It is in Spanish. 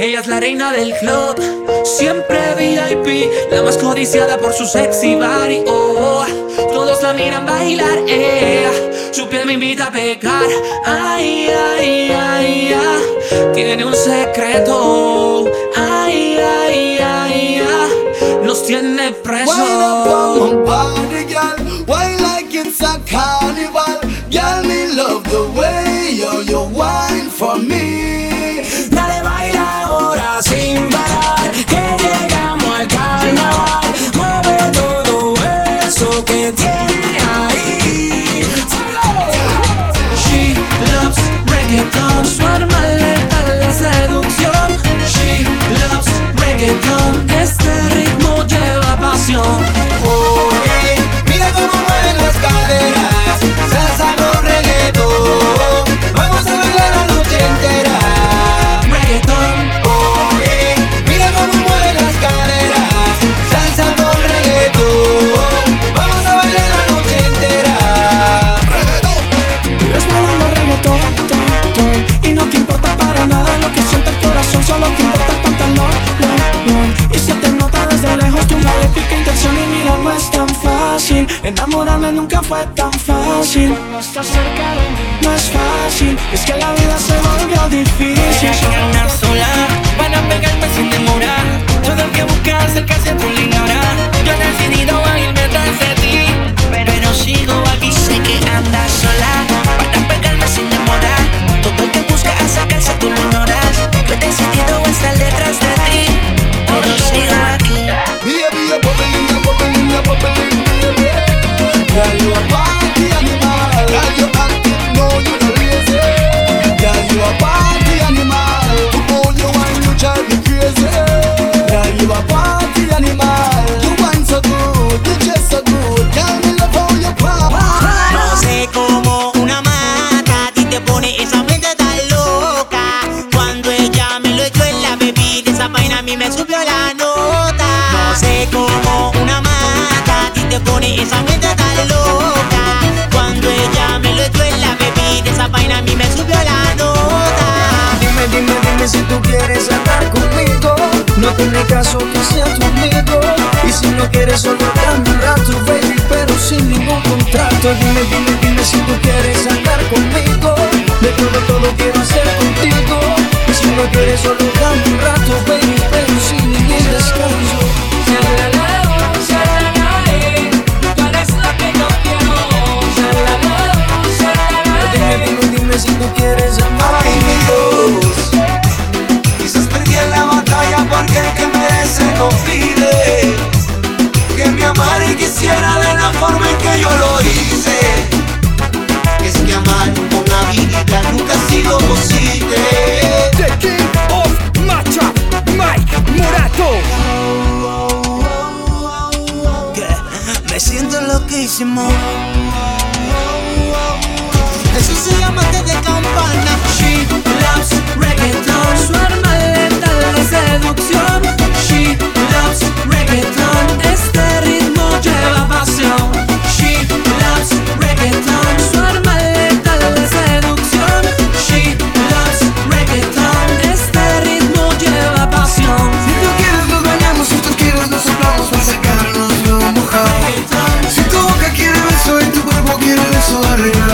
Ella es la reina del club, siempre VIP, la más codiciada por su sexy body. Oh, todos la miran bailar, eh. su piel me invita a pecar. Ay, ay, ay, ay, tiene un secreto. Ay, ay, ay, ay, nos tiene presos. Body, girl. Wine like it's a. reggaeton, este ritmo lleva pasión. Enamorarme nunca fue tan fácil. Cuando estás cerca de mí no es fácil. Es que la vida se volvió difícil. andar sola Van a pegarme sin demorar Todo el que busca mente tan loca. Cuando ella me lo echó en la bebida, esa vaina a mí me subió la nota. No sé cómo una mata ti te pone esa mente tan loca. Cuando ella me lo echó en la bebida, esa vaina a mí me subió la nota. Dime, dime, dime si tú quieres andar conmigo. No tiene caso que sea tu amigo. Y si no quieres solo dame un rato, baby, pero sin ningún contrato. Dime, dime, dime si tú quieres todo quiero hacer contigo. Y si no quieres solo lo. Eso se llama desde campana. She loves reggaeton. sorry.